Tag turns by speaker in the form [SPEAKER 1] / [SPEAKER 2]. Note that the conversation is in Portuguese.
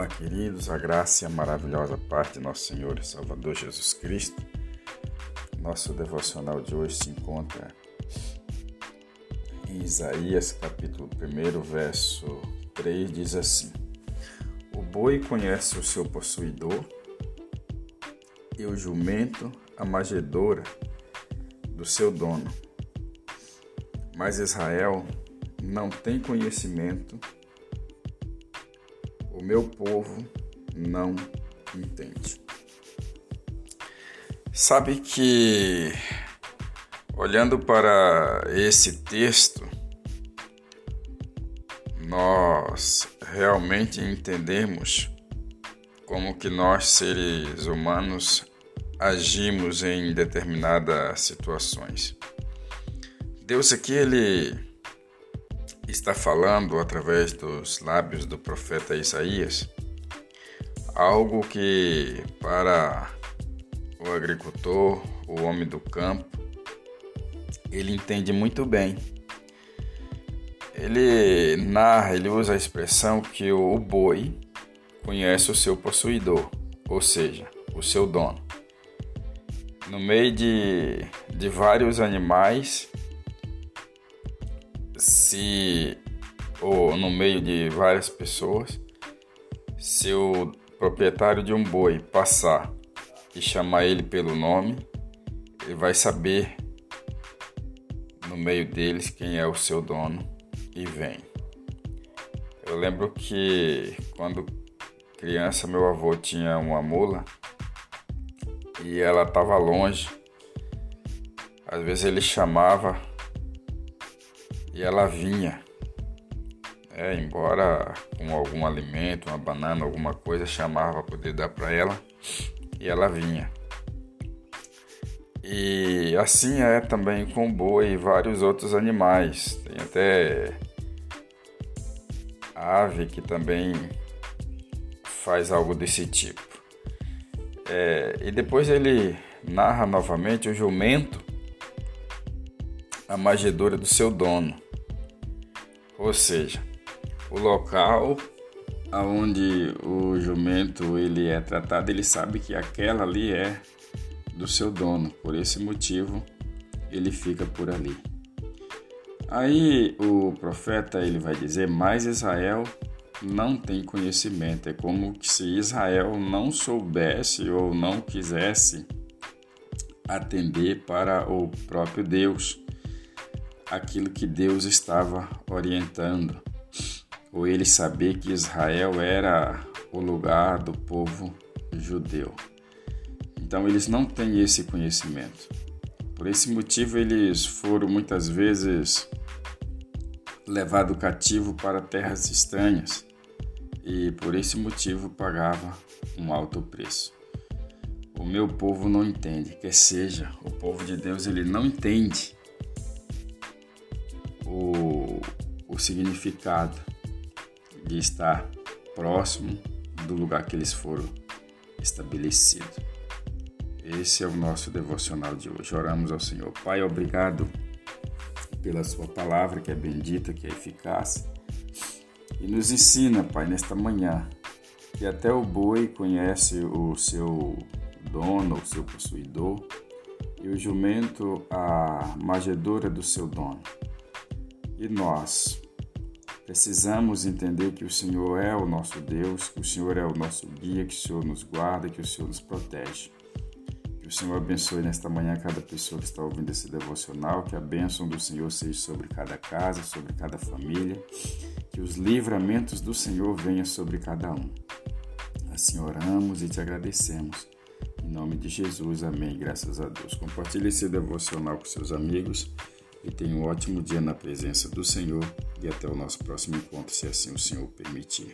[SPEAKER 1] Olá, queridos, a graça e a maravilhosa parte de nosso Senhor e Salvador Jesus Cristo. Nosso devocional de hoje se encontra em Isaías, capítulo 1, verso 3, diz assim: O boi conhece o seu possuidor, e o jumento a magedora do seu dono. Mas Israel não tem conhecimento o meu povo não entende. Sabe que, olhando para esse texto, nós realmente entendemos como que nós, seres humanos, agimos em determinadas situações. Deus aqui, ele está falando através dos lábios do profeta Isaías algo que para o agricultor, o homem do campo, ele entende muito bem. Ele narra, ele usa a expressão que o boi conhece o seu possuidor, ou seja, o seu dono. No meio de, de vários animais, se ou no meio de várias pessoas, se o proprietário de um boi passar e chamar ele pelo nome, ele vai saber no meio deles quem é o seu dono e vem. Eu lembro que quando criança meu avô tinha uma mula e ela estava longe. Às vezes ele chamava e ela vinha. É, embora com algum alimento, uma banana, alguma coisa, chamava para poder dar para ela e ela vinha. E assim é também com boi e vários outros animais. Tem até ave que também faz algo desse tipo. É, e depois ele narra novamente o jumento a magedora do seu dono. Ou seja, o local aonde o jumento ele é tratado, ele sabe que aquela ali é do seu dono. Por esse motivo, ele fica por ali. Aí o profeta ele vai dizer: "Mas Israel não tem conhecimento". É como se Israel não soubesse ou não quisesse atender para o próprio Deus aquilo que Deus estava orientando, ou ele saber que Israel era o lugar do povo judeu. Então eles não têm esse conhecimento. Por esse motivo eles foram muitas vezes levados cativo para terras estranhas e por esse motivo pagava um alto preço. O meu povo não entende, quer seja, o povo de Deus ele não entende significado de estar próximo do lugar que eles foram estabelecidos. Esse é o nosso devocional de hoje. Oramos ao Senhor. Pai, obrigado pela Sua palavra que é bendita, que é eficaz. E nos ensina, Pai, nesta manhã, que até o boi conhece o seu dono, o seu possuidor, e o jumento a magedora do seu dono. E nós precisamos entender que o Senhor é o nosso Deus, que o Senhor é o nosso guia, que o Senhor nos guarda, que o Senhor nos protege. Que o Senhor abençoe nesta manhã cada pessoa que está ouvindo esse devocional, que a bênção do Senhor seja sobre cada casa, sobre cada família, que os livramentos do Senhor venham sobre cada um. Assim oramos e te agradecemos. Em nome de Jesus, amém. Graças a Deus. Compartilhe esse devocional com seus amigos e tenha um ótimo dia na presença do Senhor e até o nosso próximo encontro, se assim o Senhor permitir.